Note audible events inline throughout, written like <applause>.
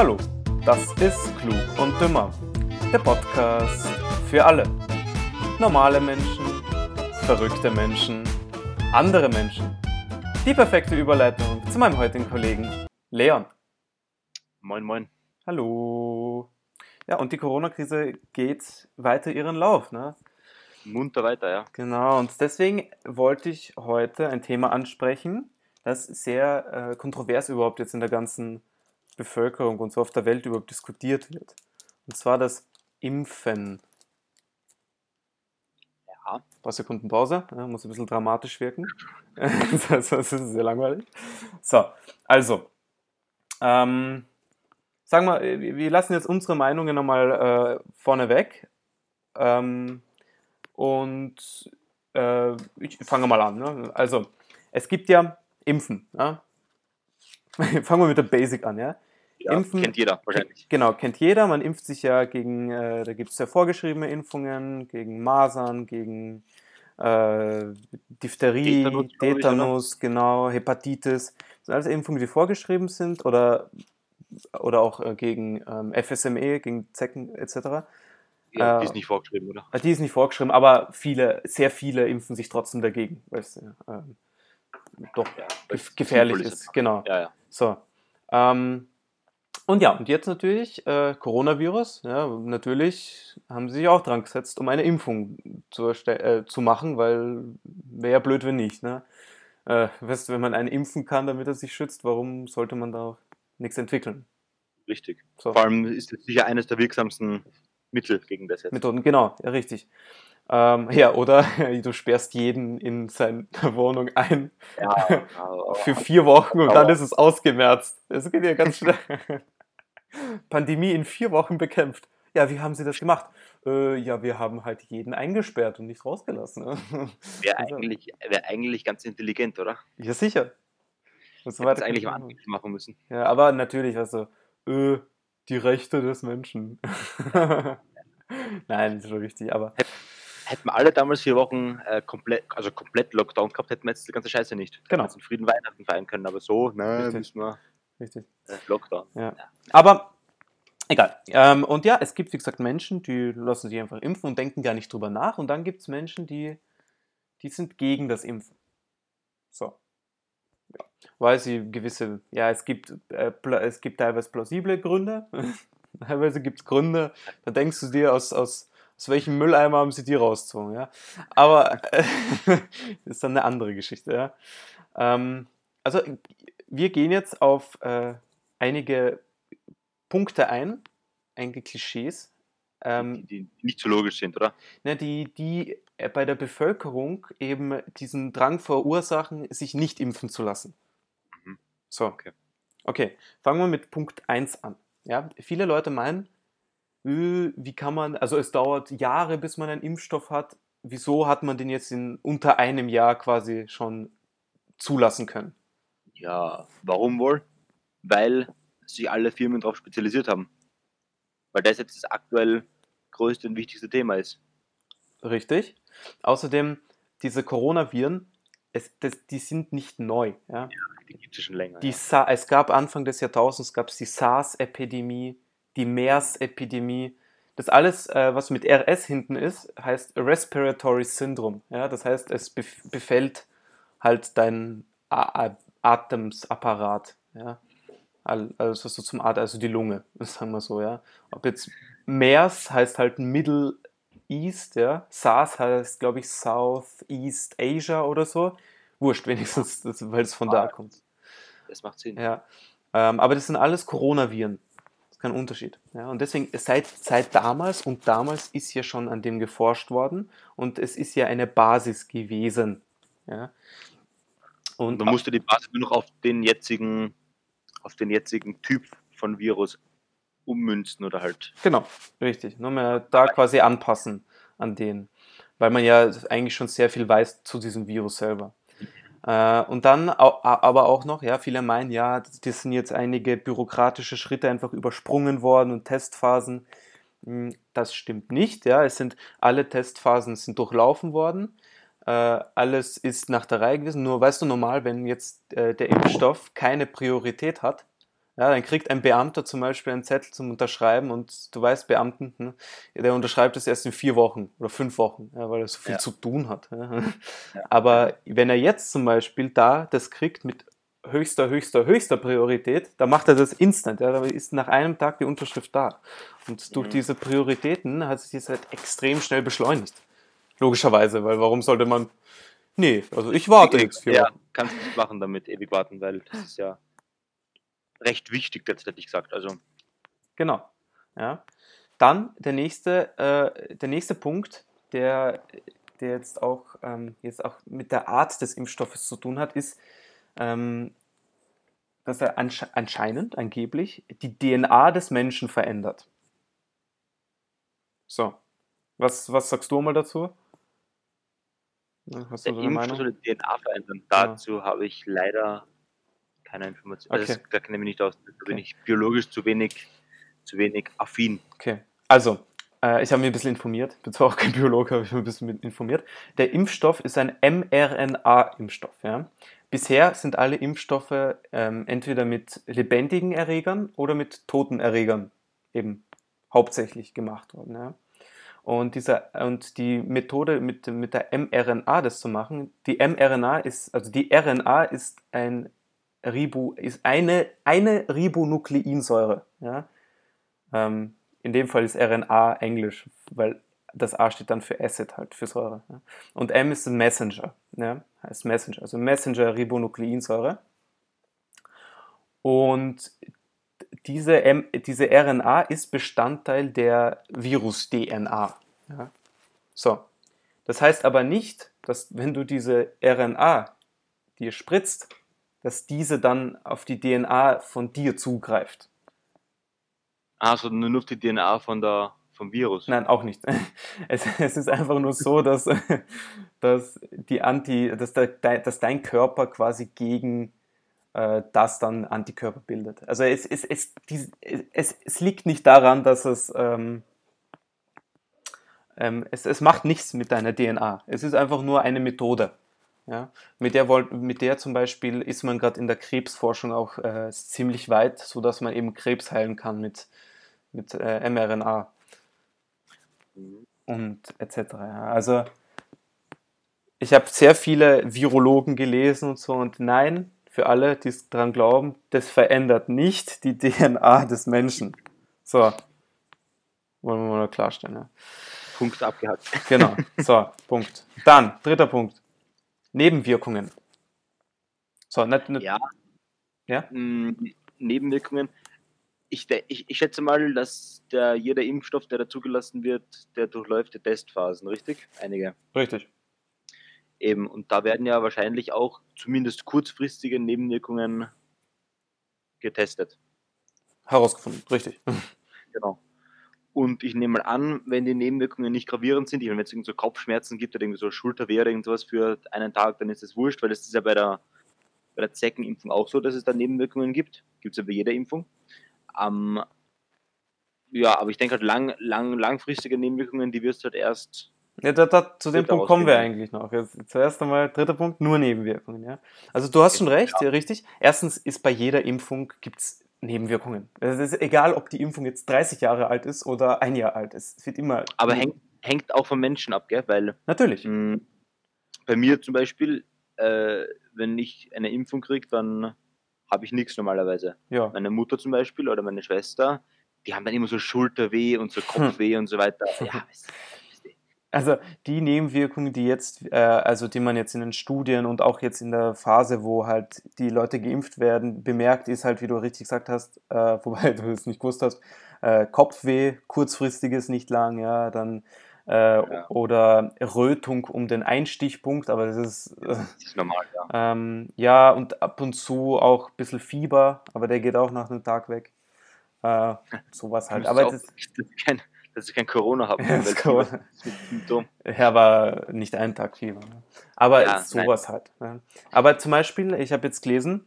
Hallo, das ist Klug und Dümmer, der Podcast für alle. Normale Menschen, verrückte Menschen, andere Menschen. Die perfekte Überleitung zu meinem heutigen Kollegen Leon. Moin, moin. Hallo. Ja, und die Corona-Krise geht weiter ihren Lauf. Ne? Munter weiter, ja. Genau, und deswegen wollte ich heute ein Thema ansprechen, das sehr äh, kontrovers überhaupt jetzt in der ganzen Bevölkerung und so auf der Welt überhaupt diskutiert wird. Und zwar das Impfen. Ja. Ein paar Sekunden Pause, ja, muss ein bisschen dramatisch wirken. <laughs> das ist sehr langweilig. So, also, ähm, sagen wir, wir lassen jetzt unsere Meinungen nochmal äh, vorne weg. Ähm, und äh, ich fange mal an. Ne? Also, es gibt ja Impfen. Ja? <laughs> Fangen wir mit der Basic an, ja? Ja Impfen, kennt jeder wahrscheinlich. Genau, kennt jeder. Man impft sich ja gegen, äh, da gibt es ja vorgeschriebene Impfungen, gegen Masern, gegen äh, Diphtherie, Tetanus, Tetanus genau, Hepatitis. Das sind alles Impfungen, die vorgeschrieben sind oder, oder auch äh, gegen ähm, FSME, gegen Zecken etc. Ja, die ist äh, nicht vorgeschrieben, oder? Die ist nicht vorgeschrieben, aber viele, sehr viele impfen sich trotzdem dagegen, weil es äh, doch ja, gefährlich ist. Genau. So. Ähm, und ja, und jetzt natürlich äh, Coronavirus. Ja, natürlich haben sie sich auch dran gesetzt, um eine Impfung zu, äh, zu machen, weil wäre ja blöd, wenn nicht. Ne? Äh, weißt, wenn man einen impfen kann, damit er sich schützt, warum sollte man da nichts entwickeln? Richtig. So. Vor allem ist es sicher eines der wirksamsten Mittel gegen das jetzt. Methoden, genau, ja, richtig. Ähm, ja, oder <laughs> du sperrst jeden in seine <laughs> Wohnung ein ja, <laughs> für vier Wochen und dann ist es ausgemerzt. Das geht ja ganz schnell. Pandemie in vier Wochen bekämpft. Ja, wie haben Sie das gemacht? Äh, ja, wir haben halt jeden eingesperrt und nicht rausgelassen. <laughs> Wäre also eigentlich, wär eigentlich ganz intelligent, oder? Ja, sicher. Das hätte eigentlich mal machen müssen. Ja, aber natürlich, also, äh, die Rechte des Menschen. <laughs> Nein, das ist schon richtig, aber. Hätten wir alle damals vier Wochen äh, komplett, also komplett Lockdown gehabt, hätten wir jetzt die ganze Scheiße nicht. Genau. Wir in Frieden Weihnachten feiern können, aber so, ne, müssen wir. Richtig. Äh, Lockdown. Ja. ja. Aber egal. Ähm, und ja, es gibt, wie gesagt, Menschen, die lassen sich einfach impfen und denken gar nicht drüber nach. Und dann gibt es Menschen, die, die sind gegen das Impfen. So. Ja. Weil sie gewisse, ja, es gibt, äh, es gibt teilweise plausible Gründe. <laughs> teilweise gibt es Gründe, da denkst du dir aus, aus aus welchem Mülleimer haben sie die rausgezogen, ja. Aber <laughs> äh, ist dann eine andere Geschichte, ja. Ähm, also wir gehen jetzt auf äh, einige Punkte ein, einige Klischees. Ähm, die, die, nicht so logisch sind, oder? Ne, die, die äh, bei der Bevölkerung eben diesen Drang verursachen, sich nicht impfen zu lassen. Mhm. So. Okay. okay, fangen wir mit Punkt 1 an. Ja, viele Leute meinen, äh, wie kann man, also es dauert Jahre, bis man einen Impfstoff hat. Wieso hat man den jetzt in unter einem Jahr quasi schon zulassen können? Ja, warum wohl? Weil sich alle Firmen darauf spezialisiert haben. Weil das jetzt das aktuell größte und wichtigste Thema ist. Richtig. Außerdem, diese Coronaviren, es, das, die sind nicht neu. Ja? ja die gibt es schon länger. Die ja. es gab Anfang des Jahrtausends gab es die SARS-Epidemie, die MERS-Epidemie. Das alles, äh, was mit RS hinten ist, heißt Respiratory Syndrome. Ja? Das heißt, es befällt halt dein Atemsapparat. Ja? Also so zum Atem, also die Lunge, <laughs> sagen wir so, ja. Ob jetzt MERS heißt halt Middle East, ja. SARS heißt, glaube ich, South East Asia oder so. Wurscht, <laughs> wenigstens, weil es von da kommt. Das macht Sinn. Ja. Ähm, aber das sind alles Coronaviren kein Unterschied. Ja, und deswegen, seit, seit damals und damals ist ja schon an dem geforscht worden und es ist ja eine Basis gewesen. Ja. Und man musste die Basis nur noch auf den jetzigen, auf den jetzigen Typ von Virus ummünzen oder halt. Genau, richtig. Nur mehr da quasi anpassen an den. Weil man ja eigentlich schon sehr viel weiß zu diesem Virus selber. Äh, und dann aber auch noch, ja, viele meinen, ja, das sind jetzt einige bürokratische Schritte einfach übersprungen worden und Testphasen. Hm, das stimmt nicht, ja. Es sind alle Testphasen sind durchlaufen worden. Äh, alles ist nach der Reihe gewesen. Nur weißt du normal, wenn jetzt äh, der Impfstoff keine Priorität hat, Ja, dann kriegt ein Beamter zum Beispiel einen Zettel zum Unterschreiben und du weißt, Beamten, hm, der unterschreibt es erst in vier Wochen oder fünf Wochen, ja, weil er so viel Ja. zu tun hat. Ja. Ja. Aber wenn er jetzt zum Beispiel da das kriegt mit höchster, höchster, höchster Priorität, dann macht er das instant. Ja, da ist nach einem Tag die Unterschrift da. Und durch Mhm. diese Prioritäten hat sich das halt extrem schnell beschleunigt. Logischerweise, weil warum sollte man. Nee, also ich warte jetzt vier ja, Wochen. kannst du nicht machen damit ewig warten, weil das ist ja recht wichtig, tatsächlich gesagt. Also, Genau. Ja. Dann der nächste, äh, der nächste Punkt, der, der jetzt, auch, ähm, jetzt auch mit der Art des Impfstoffes zu tun hat, ist, ähm, dass er ansche anscheinend, angeblich, die DNA des Menschen verändert. So. Was, was sagst du mal dazu? Ja, Hast du der so eine Impfstoff Meinung? soll die DNA verändern. Dazu habe ich leider keine Information. Also, Okay. das, da kenne ich mich nicht aus. Da bin Okay. ich biologisch zu wenig, zu wenig affin. Okay, also, äh, ich habe mich ein bisschen informiert, bin zwar auch kein Biologe, aber ich habe mich ein bisschen informiert. Der Impfstoff ist ein mRNA-Impfstoff. Ja? Bisher sind alle Impfstoffe ähm, entweder mit lebendigen Erregern oder mit toten Erregern eben hauptsächlich gemacht worden. Ja? Und, dieser, und die Methode mit, mit der mRNA das zu machen, die mRNA ist, also die RNA ist ein Ribo, ist eine, eine Ribonukleinsäure. Ja? Ähm, in dem Fall ist RNA Englisch, weil das A steht dann für Acid halt, für Säure. Ja. Und M ist Messenger, ja, heißt Messenger, also Messenger-Ribonukleinsäure. Und diese, M, diese RNA ist Bestandteil der Virus-DNA. Ja. So. Das heißt aber nicht, dass wenn du diese RNA dir spritzt, dass diese dann auf die DNA von dir zugreift. Also nur auf die DNA von der, vom Virus. Nein, auch nicht. <laughs> Es, es ist einfach nur so, dass, <laughs> dass, die Anti, dass, der, dass dein Körper quasi gegen äh, das dann Antikörper bildet. Also es, es, es, die, es, es liegt nicht daran, dass es, ähm, ähm, es, es macht nichts mit deiner DNA. Es ist einfach nur eine Methode. Ja? Mit, der, mit der zum Beispiel ist man gerade in der Krebsforschung auch äh, ziemlich weit, sodass man eben Krebs heilen kann mit, mit äh, mRNA Mhm. und etc. Ja. Also ich habe sehr viele Virologen gelesen und so und nein, für alle, die es daran glauben, das verändert nicht die DNA des Menschen. So, wollen wir mal klarstellen. Ja. Punkt abgehakt. Genau, so, Punkt. Dann, dritter Punkt. Nebenwirkungen. So, nicht, nicht, Ja. Ja? Mm, Nebenwirkungen. Ich, ich, ich schätze mal, dass der, jeder Impfstoff, der da zugelassen wird, der durchläuft die Testphasen, richtig? Einige. richtig. Eben. Und da werden ja wahrscheinlich auch zumindest kurzfristige Nebenwirkungen getestet. Herausgefunden, richtig. Genau. Und ich nehme mal an, wenn die Nebenwirkungen nicht gravierend sind, wenn es irgendwie so Kopfschmerzen gibt oder irgendwie so Schulterweh oder irgendwas für einen Tag, dann ist das wurscht, weil das ist ja bei der, bei der Zeckenimpfung auch so, dass es da Nebenwirkungen gibt. Gibt es ja bei jeder Impfung. Ähm, ja, aber ich denke halt lang, lang, langfristige Nebenwirkungen, die wirst du halt erst. Ja, da, da, zu dem Punkt kommen wir eigentlich noch. Jetzt, zuerst einmal, dritter Punkt, nur Nebenwirkungen. Ja? Also du hast schon recht, ja. richtig. Erstens ist bei jeder Impfung gibt's Nebenwirkungen. Es ist egal, ob die Impfung jetzt 30 Jahre alt ist oder ein Jahr alt. Es wird immer. Aber hängt, hängt auch vom Menschen ab, gell? Weil Natürlich. mh, bei mir zum Beispiel, äh, wenn ich eine Impfung kriege, dann habe ich nichts normalerweise. Ja. meine Mutter zum Beispiel oder meine Schwester, die haben dann immer so Schulterweh und so <laughs> Kopfweh und so weiter. Ja, weißt du, weißt du. Also die Nebenwirkungen, die jetzt, äh, also die man jetzt in den Studien und auch jetzt in der Phase, wo halt die Leute geimpft werden, bemerkt, ist halt, wie du richtig gesagt hast, äh, <laughs> wobei du es nicht gewusst hast, äh, Kopfweh, kurzfristiges, nicht lang, ja, dann äh, Ja. oder Rötung um den Einstichpunkt, aber das ist das ist normal, ja. <laughs> ähm, ja und ab und zu auch ein bisschen Fieber, aber der geht auch nach einem Tag weg. Äh, sowas <laughs> halt. Aber das, auch, dass sie kein, Corona haben, <laughs> Ja, das Corona. ein. Ja, war nicht einen Tag Fieber. Ne? Aber Ja, sowas halt. Ne? Aber zum Beispiel, ich habe jetzt gelesen,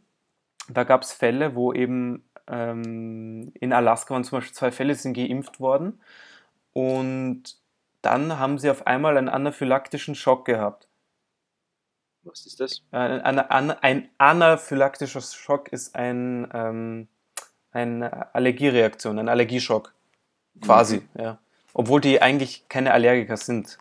da gab es Fälle, wo eben ähm, in Alaska waren zum Beispiel zwei Fälle, sind geimpft worden und dann haben sie auf einmal einen anaphylaktischen Schock gehabt. Was ist das? Äh, Ein, ein, ein anaphylaktischer Schock ist ein, ähm, eine Allergiereaktion, ein Allergieschock. Quasi, ja. Obwohl die eigentlich keine Allergiker sind.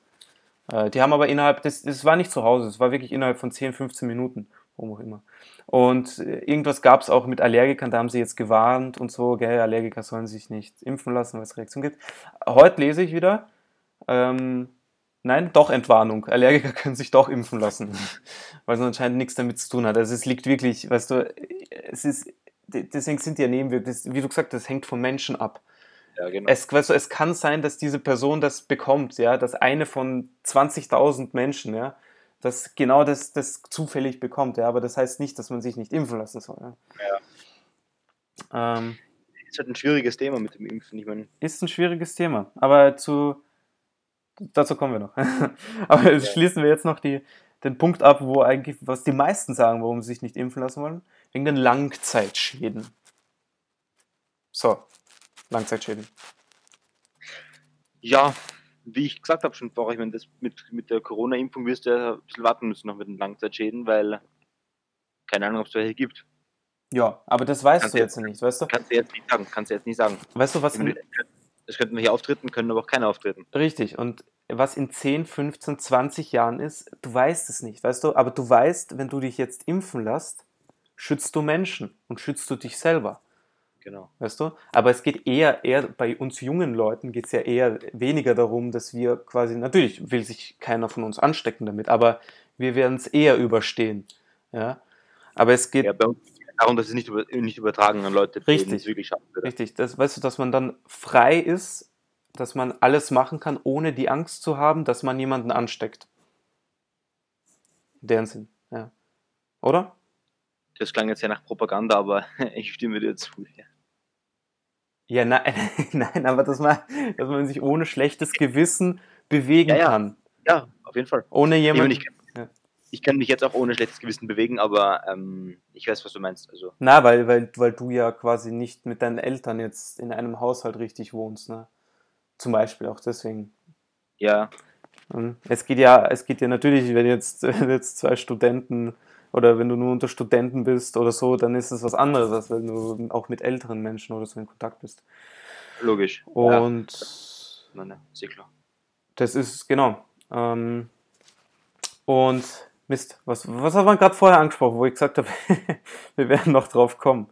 Äh, die haben aber innerhalb, das, das war nicht zu Hause, es war wirklich innerhalb von 10, 15 Minuten, warum auch immer. Und äh, irgendwas gab es auch mit Allergikern, da haben sie jetzt gewarnt und so, gell, Allergiker sollen sich nicht impfen lassen, weil es Reaktionen gibt. Heute lese ich wieder, ähm, nein, doch Entwarnung, Allergiker <laughs> können sich doch impfen lassen, <laughs> weil es anscheinend nichts damit zu tun hat. Also es liegt wirklich, weißt du, es ist, deswegen sind die ja Nebenwirkungen, wie du gesagt hast, das hängt vom Menschen ab. Ja, genau. Es, weißt du, es kann sein, dass diese Person das bekommt, ja, dass eine von 20.000 Menschen, ja, das genau das, das zufällig bekommt, ja, aber das heißt nicht, dass man sich nicht impfen lassen soll. Ja. Ja. Ähm, ist halt ein schwieriges Thema mit dem Impfen. Ich meine, ist ein schwieriges Thema, aber zu, dazu kommen wir noch. <laughs> aber Ja. schließen wir jetzt noch die, den Punkt ab, wo eigentlich, was die meisten sagen, warum sie sich nicht impfen lassen wollen, wegen den Langzeitschäden. So, Langzeitschäden. ja, wie ich gesagt habe schon vorher, ich meine, das mit, mit der Corona-Impfung wirst du ja ein bisschen warten müssen noch mit den Langzeitschäden, weil keine Ahnung, ob es welche gibt. Ja, aber das weißt Kannst du du jetzt nicht, weißt du? Kannst du jetzt nicht sagen, kannst du jetzt nicht sagen. Weißt du, was in, Es könnten welche auftreten, können aber auch keine auftreten. Richtig, und was in 10, 15, 20 Jahren ist, du weißt es nicht, weißt du? Aber du weißt, wenn du dich jetzt impfen lässt, schützt du Menschen und schützt du dich selber, Genau. weißt du? Aber es geht eher, eher bei uns jungen Leuten geht es ja eher weniger darum, dass wir quasi, natürlich will sich keiner von uns anstecken damit, aber wir werden es eher überstehen, ja? Aber es geht Ja, bei uns geht es darum, dass es nicht, über, nicht übertragen an Leute, Richtig. wirklich schaffen würde. Richtig, das, weißt du, dass man dann frei ist, dass man alles machen kann, ohne die Angst zu haben, dass man jemanden ansteckt. Deren Sinn, ja. Oder? Das klang jetzt ja nach Propaganda, aber <laughs> ich stimme dir zu. Ja. Ja, nein, <laughs> nein, aber dass man, dass man sich ohne schlechtes Gewissen bewegen Ja, ja. kann. ja, auf jeden Fall. Ohne jemanden. ich, Ja. ich kann mich jetzt auch ohne schlechtes Gewissen bewegen, aber ähm, ich weiß, was du meinst. Also, Na, weil, weil, weil du ja quasi nicht mit deinen Eltern jetzt in einem Haushalt richtig wohnst, ne? Zum Beispiel auch deswegen. ja, Es geht ja, es geht ja natürlich, wenn jetzt, <laughs> wenn jetzt zwei Studenten oder wenn du nur unter Studenten bist oder so, dann ist es was anderes, als wenn du auch mit älteren Menschen oder so in Kontakt bist. logisch. ja, Und nein, nein, sehr klar. das ist, genau. Ähm, und Mist, was, was haben wir gerade vorher angesprochen, wo ich gesagt habe, <laughs> wir werden noch drauf kommen.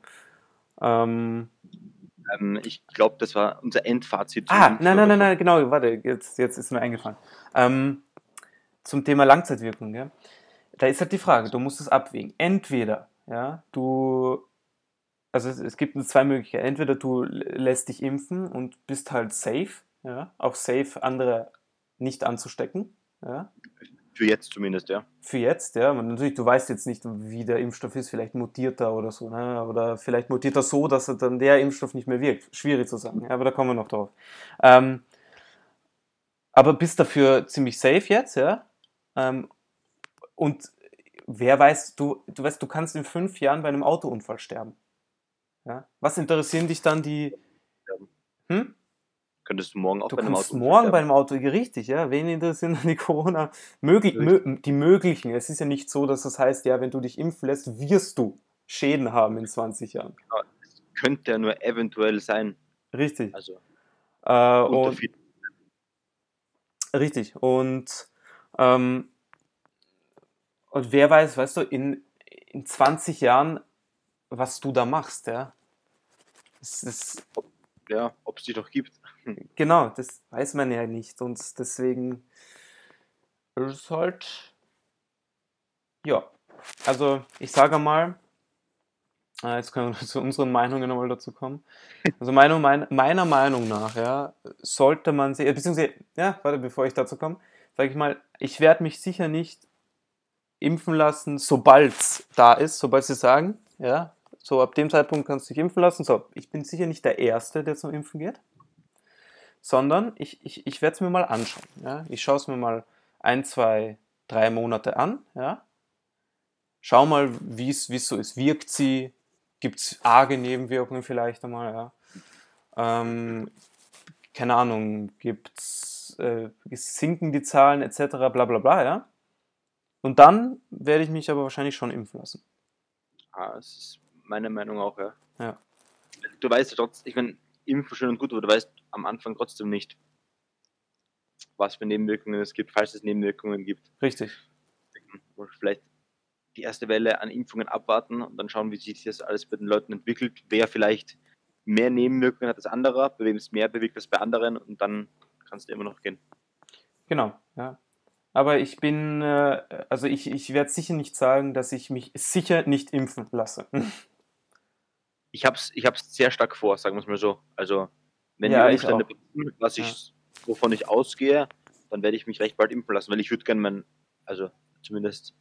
Ähm, Ähm, ich glaube, das war unser Endfazit. Ah, nein, nein, nein, nein, genau, warte, jetzt, jetzt ist mir eingefallen. Ähm, zum Thema Langzeitwirkung, ja. Da ist halt die Frage, du musst es abwägen. Entweder, ja, du, also es, es gibt nur zwei Möglichkeiten. Entweder du lässt dich impfen und bist halt safe, ja, auch safe, andere nicht anzustecken, ja, Für jetzt zumindest, ja. für jetzt, ja. Und natürlich, du weißt jetzt nicht, wie der Impfstoff ist, vielleicht mutiert er oder so, ne? Oder vielleicht mutiert er so, dass er dann der Impfstoff nicht mehr wirkt. Schwierig zu sagen, ja, aber da kommen wir noch drauf. Ähm, aber bist dafür ziemlich safe jetzt, ja. Ähm, und wer weiß, du, du weißt, du kannst in fünf Jahren bei einem Autounfall sterben. Ja? Was interessieren dich dann die. Hm? Könntest du morgen auch Du bei einem Auto morgen bei einem Auto, richtig, ja. Wen interessieren dann die Corona? Möglich, mö, die möglichen. Es ist ja nicht so, dass das heißt, ja, wenn du dich impfen lässt, wirst du Schäden haben in 20 Jahren. Könnte ja nur eventuell sein. Richtig. Also, Äh, und, richtig. Und, ähm, und wer weiß, weißt du, in, in 20 Jahren, was du da machst, ja. Das ist, ja, ob es die noch gibt. <laughs> Genau, das weiß man ja nicht und deswegen ist es halt, ja, also ich sage mal, äh, jetzt können wir <laughs> zu unseren Meinungen nochmal dazu kommen. Also meiner, mein, meiner Meinung nach, ja, sollte man sich, äh, beziehungsweise, ja, warte, bevor ich dazu komme, sage ich mal, ich werde mich sicher nicht impfen lassen, sobald es da ist, sobald sie sagen, ja, so ab dem Zeitpunkt kannst du dich impfen lassen. So, ich bin sicher nicht der Erste, der zum Impfen geht sondern ich, ich, ich werde es mir mal anschauen. Ja? Ich schaue es mir mal ein, zwei, drei Monate an. Ja? Schau mal, wie es so ist. Wirkt sie? Gibt es arge Nebenwirkungen vielleicht einmal? Ja? Ähm, keine Ahnung, gibt's, äh, sinken die Zahlen etc. bla bla bla. Ja? Und dann werde ich mich aber wahrscheinlich schon impfen lassen. Ah, das ist meine Meinung auch, ja. Du weißt ja trotzdem, ich meine, impfen schön und gut, aber du weißt am Anfang trotzdem nicht, was für Nebenwirkungen es gibt, falls es Nebenwirkungen gibt. Richtig. Vielleicht die erste Welle an Impfungen abwarten und dann schauen, wie sich das alles bei den Leuten entwickelt, wer vielleicht mehr Nebenwirkungen hat als anderer, bei wem es mehr bewegt als bei anderen und dann kannst du immer noch gehen. Genau, ja. Aber ich bin, äh, also ich, ich werde sicher nicht sagen, dass ich mich sicher nicht impfen lasse. <laughs> Ich habe es ich hab's sehr stark vor, sagen wir es mal so. Also, wenn Ja, die ich Umstände passieren, was ich, wovon ich ausgehe, dann werde ich mich recht bald impfen lassen, weil ich würde gerne mein, also zumindest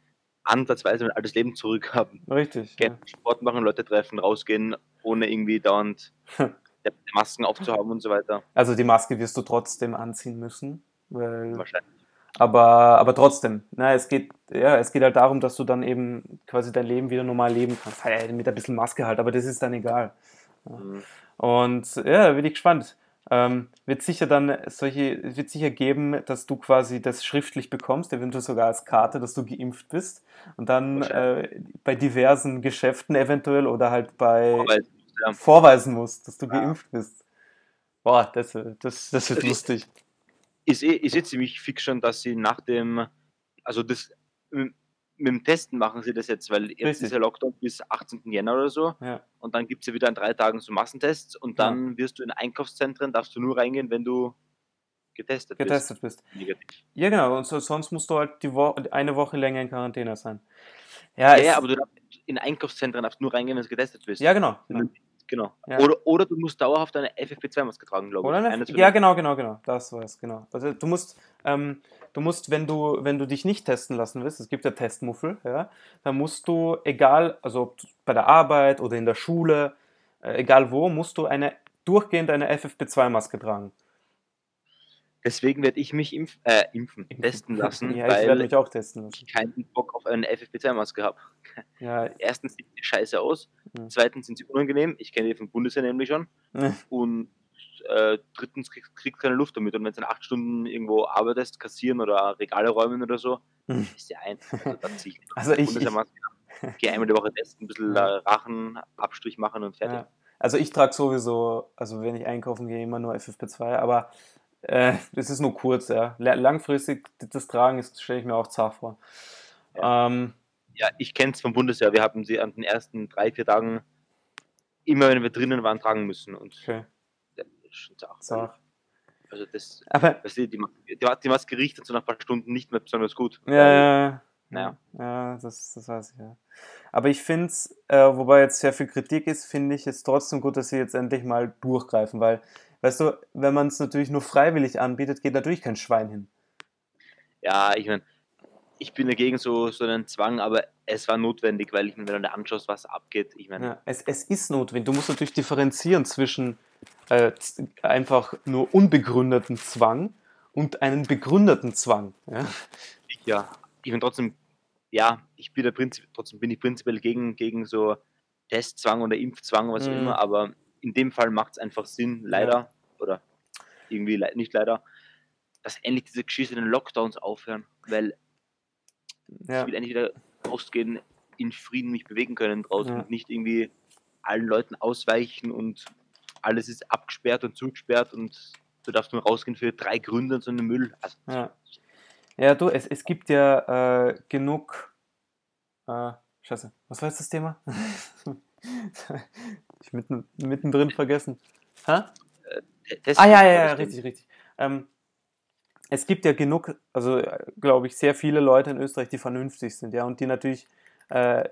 ansatzweise mein altes Leben zurückhaben. Richtig. Ja. Gerne Sport machen, Leute treffen, rausgehen, ohne irgendwie dauernd <laughs> Masken aufzuhaben und so weiter. Also die Maske wirst du trotzdem anziehen müssen. Weil, Wahrscheinlich. Aber, aber trotzdem, na, es geht, ja, es geht halt darum, dass du dann eben quasi dein Leben wieder normal leben kannst. Ja, mit ein bisschen Maske halt, aber das ist dann egal. Mhm. Und ja, da bin ich gespannt. Ähm, wird sicher dann solche, es wird sicher geben, dass du quasi das schriftlich bekommst, eventuell sogar als Karte, dass du geimpft bist. Und dann äh, bei diversen Geschäften eventuell oder halt bei Aber ja, vorweisen musst, dass du Ja. geimpft bist. Boah, das, das, das wird lustig. Ist eh, ist eh ziemlich fix schon, dass sie nach dem, also das mit, mit dem Testen machen sie das jetzt, weil jetzt Richtig. ist ja Lockdown bis 18. Jänner oder so Ja. und dann gibt es ja wieder in drei Tagen so Massentests und dann wirst du in Einkaufszentren, darfst du nur reingehen, wenn du getestet, getestet bist. bist. Negativ. Ja, genau. Und so, sonst musst du halt die Wo eine Woche länger in Quarantäne sein. Ja, Ja, ja, aber du darfst in Einkaufszentren darfst du nur reingehen, wenn du getestet bist. ja genau. Wenn du- Genau. Ja. Oder, oder du musst dauerhaft eine FFP2-Maske tragen, glaube ich. Oder eine, Eines von ja, genau, genau, genau. Das war es, genau. Also du musst, ähm, du musst, wenn du, wenn du dich nicht testen lassen willst, es gibt ja Testmuffel, ja, dann musst du, egal, also ob bei der Arbeit oder in der Schule, äh, egal wo, musst du eine durchgehend eine FFP2-Maske tragen. Deswegen werde ich mich impf, äh, impfen, testen lassen, ja, ich werde mich auch testen lassen. ich keinen Bock auf eine FFP2-Maske habe. <laughs> Ja, erstens sieht die scheiße aus, Mhm. zweitens sind sie unangenehm, ich kenne die vom Bundesheer nämlich schon, ne, <laughs> und äh, drittens kriegst kriegst keine Luft damit. Und wenn du dann acht Stunden irgendwo arbeitest, kassieren oder Regale räumen oder so, Mhm. ist ja ein. Also, ich <laughs> Also ich- Bundesheermaske ab. Geh einmal die Woche testen, ein bisschen Ja. äh, Rachenabstrich machen und fertig. ja. Also ich trage sowieso, also wenn ich einkaufen gehe, immer nur FFP2, aber äh, das ist nur kurz, ja. La- Langfristig das Tragen ist, stelle ich mir auch zart vor. Ähm, Ja, ich kenne es vom Bundesheer. Wir haben sie an den ersten drei, vier Tagen immer, wenn wir drinnen waren, tragen müssen. Und okay, das ist schon zart. zart. Also das, Aber weißt du, die, die, die Maske riecht dann so nach ein paar Stunden nicht mehr besonders gut. Ja, ja, Naja. ja, das, das weiß ich ja. Aber ich finde es, äh, wobei jetzt sehr viel Kritik ist, finde ich es trotzdem gut, dass sie jetzt endlich mal durchgreifen, weil, weißt du, wenn man es natürlich nur freiwillig anbietet, geht natürlich kein Schwein hin. Ja, ich meine, ich bin dagegen so, so einen Zwang, aber es war notwendig, weil ich mir, wenn du anschaust, was abgeht, ich meine, Ja, es, es ist notwendig. Du musst natürlich differenzieren zwischen äh, einfach nur unbegründeten Zwang und einen begründeten Zwang. Ja? ich, <laughs> ja, ich bin trotzdem, ja, ich bin der Prinzip, trotzdem bin ich prinzipiell gegen, gegen so Testzwang oder Impfzwang, was auch Mhm. immer, aber in dem Fall macht es einfach Sinn, leider, oder irgendwie le nicht leider, dass endlich diese geschissenen Lockdowns aufhören, weil Ja. ich will endlich wieder rausgehen, in Frieden mich bewegen können draußen Ja. und nicht irgendwie allen Leuten ausweichen und alles ist abgesperrt und zugesperrt und du darfst nur rausgehen für drei Gründe und so einen Müll. Also, Ja, ja du, es, es gibt ja äh, genug. Äh, scheiße, was war jetzt das Thema? <laughs> ich mitten, mittendrin vergessen. Hä? Test- Ah, ja, ja, ja, richtig, richtig. Ähm, es gibt ja genug, also glaube ich, sehr viele Leute in Österreich, die vernünftig sind, ja, und die natürlich äh,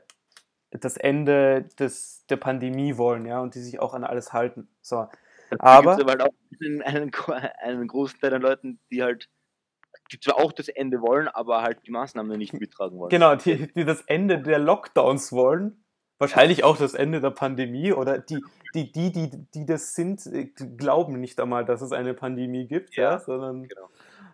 das Ende des, der Pandemie wollen, ja, und die sich auch an alles halten. So. Aber- aber halt auch einen, einen, einen großen Teil an Leuten, die halt, die zwar auch das Ende wollen, aber halt die Maßnahmen nicht mittragen wollen. Genau, die, die das Ende der Lockdowns wollen, wahrscheinlich auch das Ende der Pandemie oder die, die, die, die, die das sind, äh, glauben nicht einmal, dass es eine Pandemie gibt, ja, Ja, sondern genau.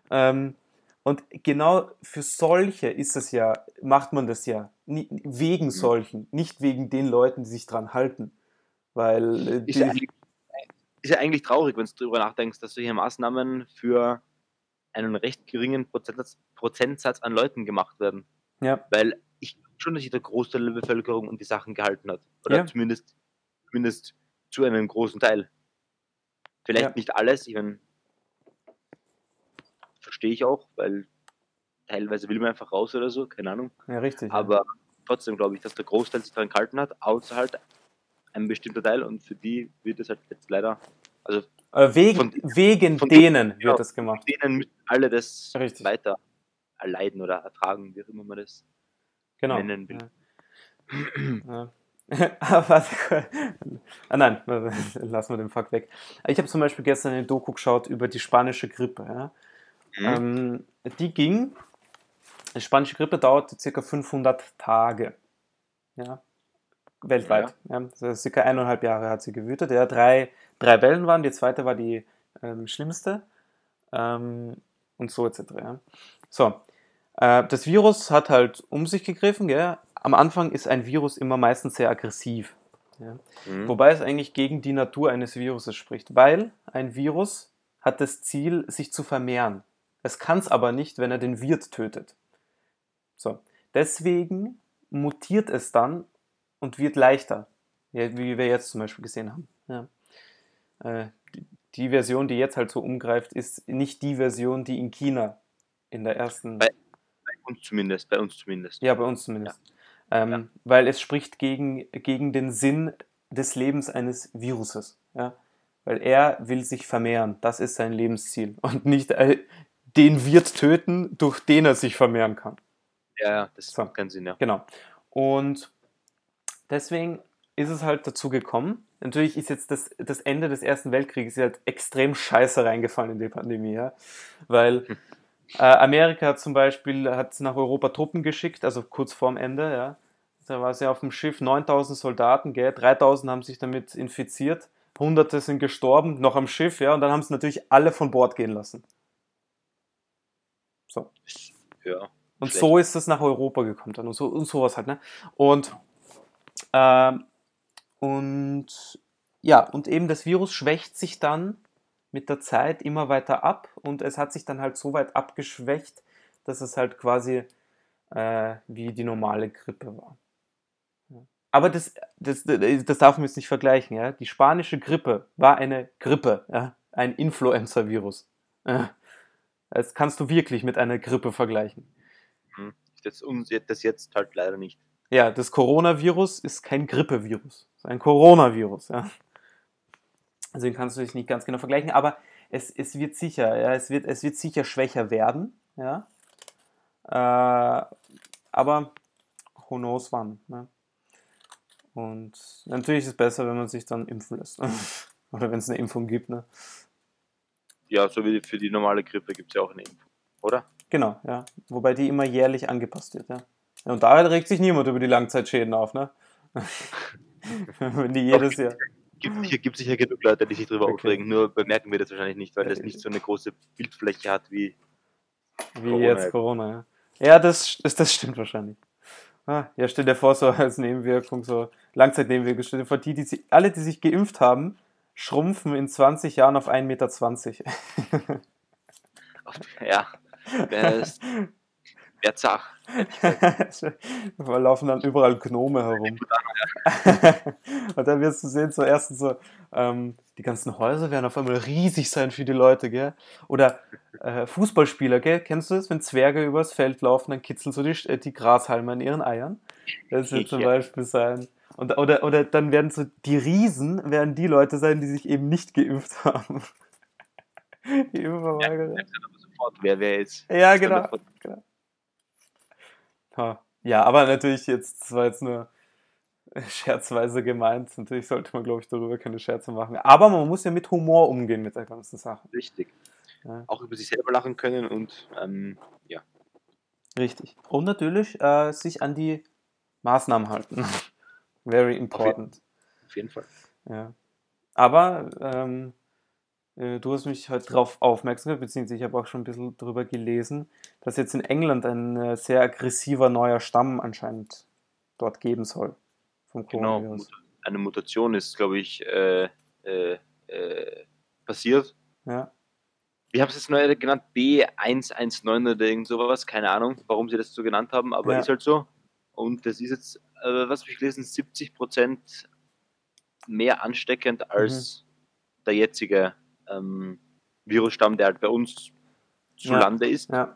ähm, und genau für solche ist es ja, macht man das ja, wegen solchen, nicht wegen den Leuten, die sich dran halten, weil äh, Ist ja, die, eigentlich, ist ja eigentlich traurig, wenn du darüber nachdenkst, dass solche Maßnahmen für einen recht geringen Prozentsatz, Prozentsatz an Leuten gemacht werden. ja, Weil schon, dass sich der Großteil der Bevölkerung an die Sachen gehalten hat. Oder Ja. zumindest, zumindest zu einem großen Teil. Vielleicht Ja. nicht alles, ich meine, verstehe ich auch, weil teilweise will man einfach raus oder so, keine Ahnung. Ja, richtig. ja. Aber trotzdem glaube ich, dass der Großteil sich daran gehalten hat, außer halt ein bestimmter Teil und für die wird es halt jetzt leider, also wegen von- wegen von- denen wird ja, das gemacht. denen müssen alle das Richtig. weiter erleiden oder ertragen, wie auch immer man das Genau. nennen will. Ja. <laughs> Aber ah nein, <laughs> lassen wir den Fakt weg. Ich habe zum Beispiel gestern eine Doku geschaut über die spanische Grippe. Ja? Mhm. Ähm, die ging, die spanische Grippe dauerte circa 500 Tage. Ja? Weltweit. Ja. Also circa eineinhalb Jahre hat sie gewütet. Ja, drei, drei Wellen waren, die zweite war die ähm, schlimmste. Ähm, und so etc. Ja. So, das Virus hat halt um sich gegriffen. Gell? Am Anfang ist ein Virus immer meistens sehr aggressiv. Ja? Mhm. Wobei es eigentlich gegen die Natur eines Viruses spricht, weil ein Virus hat das Ziel, sich zu vermehren. Es kann es aber nicht, wenn er den Wirt tötet. So, deswegen mutiert es dann und wird leichter, wie wir jetzt zum Beispiel gesehen haben. Ja. Äh, die, die Version, die jetzt halt so umgreift, ist nicht die Version, die in China in der ersten Bei uns zumindest, bei uns zumindest. ja, bei uns zumindest. Ähm, Weil es spricht gegen, gegen den Sinn des Lebens eines Viruses. Ja? Weil er will sich vermehren. Das ist sein Lebensziel. Und nicht äh, den Wirt töten, durch den er sich vermehren kann. Ja, ja, das So. macht keinen Sinn, ja. Genau. Und deswegen ist es halt dazu gekommen. Natürlich ist jetzt das, das Ende des Ersten Weltkrieges halt extrem scheiße reingefallen in die Pandemie, ja. Weil <laughs> Amerika hat zum Beispiel hat nach Europa Truppen geschickt, also kurz vorm Ende, ja. Da war sie auf dem Schiff 9000 Soldaten, gell? 3000 haben sich damit infiziert, Hunderte sind gestorben, noch am Schiff, ja, und dann haben sie natürlich alle von Bord gehen lassen. So. Ja. Und Schlecht. so ist es nach Europa gekommen dann und, so, und sowas halt, ne? Und, ähm, und ja, und eben das Virus schwächt sich dann mit der Zeit immer weiter ab und es hat sich dann halt so weit abgeschwächt, dass es halt quasi äh, wie die normale Grippe war. Aber das, das, das darf man jetzt nicht vergleichen, ja. Die spanische Grippe war eine Grippe, ja, ein Influenza-Virus. Das kannst du wirklich mit einer Grippe vergleichen. Das, uns das jetzt halt leider nicht. Ja, das Coronavirus ist kein Grippevirus, es ist ein Coronavirus. Ja. Deswegen kannst du dich nicht ganz genau vergleichen, aber es, es wird sicher, ja, es wird, es wird sicher schwächer werden, ja. Äh, aber who knows wann. Ne? Und natürlich ist es besser, wenn man sich dann impfen lässt. <laughs> Oder wenn es eine Impfung gibt, ne? Ja, so wie für die normale Grippe gibt es ja auch eine Impfung, oder? Genau, ja. Wobei die immer jährlich angepasst wird, ja. ja und da regt sich niemand über die Langzeitschäden auf, ne? <laughs> wenn die jedes Jahr. Gibt sicher, gibt sicher genug Leute, die sich darüber Okay. aufregen, nur bemerken wir das wahrscheinlich nicht, weil das nicht so eine große Bildfläche hat wie. Wie Corona jetzt. Corona, ja. Ja, das, das, das stimmt wahrscheinlich. Ah, ja, stell dir vor, so als Nebenwirkung, so Langzeitnebenwirkung, stell dir vor, die, die sich, alle, die sich geimpft haben, schrumpfen in 20 Jahren auf 1,20 Meter. Ja, <laughs> wer ist. Wer zach. <laughs> da laufen dann überall Gnome herum. <laughs> Und dann wirst du sehen, so erstens so, ähm, die ganzen Häuser werden auf einmal riesig sein für die Leute, gell? Oder äh, Fußballspieler, gell? Kennst du das? Wenn Zwerge übers Feld laufen, dann kitzeln so die, äh, die Grashalme an ihren Eiern. Das wird zum Ja. Beispiel sein. Und, oder, oder dann werden so die Riesen, werden die Leute sein, die sich eben nicht geimpft <laughs> haben. Die Impfverweigerer. Sofort, wer wer jetzt. Ja, genau. Ha. Ja, aber natürlich jetzt, das war jetzt nur <laughs> scherzweise gemeint. Natürlich sollte man, glaube ich, darüber keine Scherze machen. Aber man muss ja mit Humor umgehen mit der ganzen Sache. Richtig. Ja. Auch über sich selber lachen können und ähm, ja. Richtig. Und natürlich äh, sich an die Maßnahmen halten. <laughs> Very important. Auf jeden Fall. Ja. Aber ähm, äh, du hast mich heute darauf aufmerksam gemacht, beziehungsweise ich habe auch schon ein bisschen darüber gelesen, dass jetzt in England ein äh, sehr aggressiver neuer Stamm anscheinend dort geben soll. Vom Genau. Coronavirus. Eine Mutation ist, glaube ich, äh, äh, äh, passiert. Ja. Wir haben es jetzt neu genannt, B119 oder irgend sowas, keine Ahnung, warum sie das so genannt haben, aber Ja. ist halt so. Und das ist jetzt, äh, was habe ich gelesen, 70 Prozent mehr ansteckend als der jetzige ähm, Virusstamm, der halt bei uns zu Ja. Lande ist. Ja.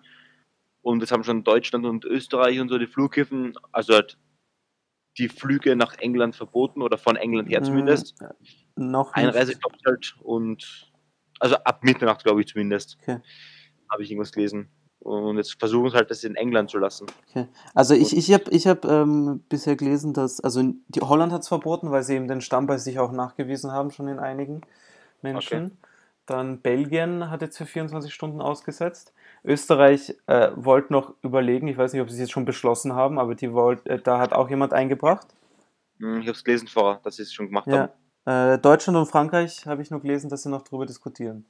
Und es haben schon Deutschland und Österreich und so die Flughäfen, also halt die Flüge nach England verboten oder von England her Mm, zumindest. Noch nicht. Einreise stoppt halt und also ab Mitternacht, glaube ich zumindest. Okay. Habe ich irgendwas gelesen. Und jetzt versuchen sie halt, das in England zu lassen. Also ich, ich habe ich hab, ähm, bisher gelesen, dass, also die Holland hat es verboten, weil sie eben den Stamm bei sich auch nachgewiesen haben, schon in einigen Menschen. Dann Belgien hat jetzt für 24 Stunden ausgesetzt. Österreich äh, wollte noch überlegen, ich weiß nicht, ob sie es jetzt schon beschlossen haben, aber die wollt, äh, da hat auch jemand eingebracht. Hm, Ich habe es gelesen vorher, dass sie es schon gemacht Ja. haben. Äh, Deutschland und Frankreich habe ich nur gelesen, dass sie noch darüber diskutieren.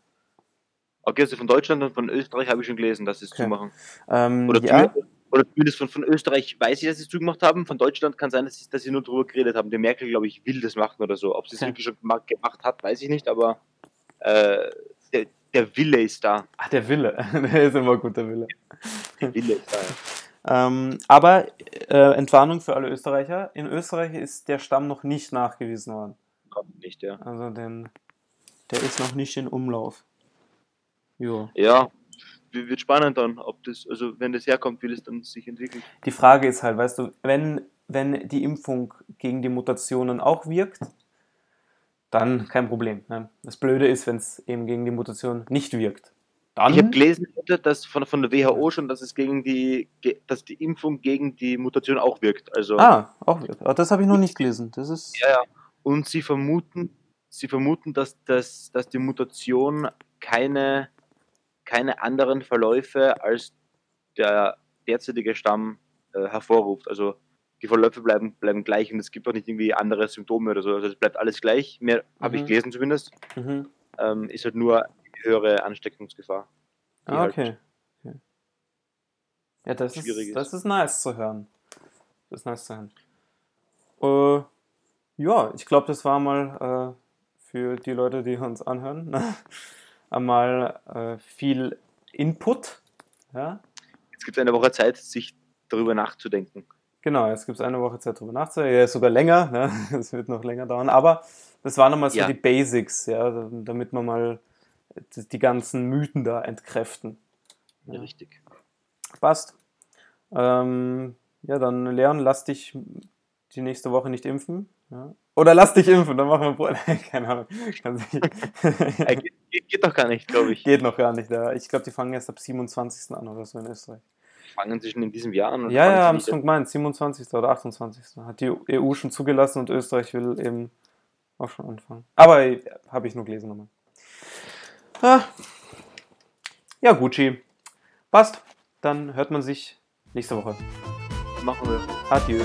Okay, also von Deutschland und von Österreich habe ich schon gelesen, dass sie es Okay. zumachen. Ähm, Oder, ja, zumindest, oder zumindest von, von Österreich weiß ich, dass sie es zugemacht haben. Von Deutschland kann sein, dass sie, dass sie nur darüber geredet haben. Der Merkel, glaube ich, will das machen oder so. Ob sie es Okay. wirklich schon gema- gemacht hat, weiß ich nicht, aber äh, der, der Wille ist da. ach, der Wille, <laughs> der ist immer gut, der Wille. Der Wille ist da. Ähm, aber äh, Entwarnung für alle Österreicher. In Österreich ist der Stamm noch nicht nachgewiesen worden. Kommt nicht, ja. Also den, der ist noch nicht in Umlauf. Jo. Ja, wird spannend dann, ob das, also wenn das herkommt, wie das dann sich entwickelt. Die Frage ist halt, weißt du, wenn, wenn die Impfung gegen die Mutationen auch wirkt, dann kein Problem. Ne? Das Blöde ist, wenn es eben gegen die Mutation nicht wirkt. Dann, Ich habe gelesen, dass von, von der WHO schon, dass es gegen die, dass die Impfung gegen die Mutation auch wirkt. Also ah, auch wirkt. Aber das habe ich noch nicht gelesen. Das ist, Ja, ja. Und sie vermuten, sie vermuten, dass, dass, dass die Mutation keine, keine anderen Verläufe als der derzeitige Stamm äh, hervorruft. Also die Verläufe bleiben, bleiben gleich und es gibt auch nicht irgendwie andere Symptome oder so. Also es bleibt alles gleich. Mehr habe ich Mhm. gelesen zumindest. mhm. Ähm, ist halt nur höhere Ansteckungsgefahr. Ah, halt okay. okay. Ja, das ist, ist. das ist nice zu hören. Das ist nice zu hören. Äh, ja, ich glaube, das war mal äh, für die Leute, die uns anhören, <laughs> einmal äh, viel Input. Ja, Jetzt gibt es eine Woche Zeit, sich darüber nachzudenken. Genau, jetzt gibt es eine Woche Zeit drüber nachzudenken. Ja, sogar länger, ne? <laughs> das wird noch länger dauern. Aber das waren nochmal so Ja. die Basics, ja, damit wir mal die die ganzen Mythen da entkräften. Ja. Richtig. Passt. Ähm, ja, dann Leon, lass dich die nächste Woche nicht impfen. Ja. Oder lass dich impfen, dann machen wir Bro- <laughs> Keine Ahnung. <laughs> Äh, geht, geht, geht doch gar nicht, glaube ich. Geht noch gar nicht. Ja. Ich glaube, die fangen erst ab 27. an oder so in Österreich. Fangen sie schon in diesem Jahr an? Ja, ja, haben es schon gemeint. 27. oder 28. Hat die EU schon zugelassen und Österreich will eben auch schon anfangen. Aber äh, habe ich nur gelesen nochmal. Ah. Ja, Gucci. Passt. Dann hört man sich nächste Woche. Machen wir. Adieu.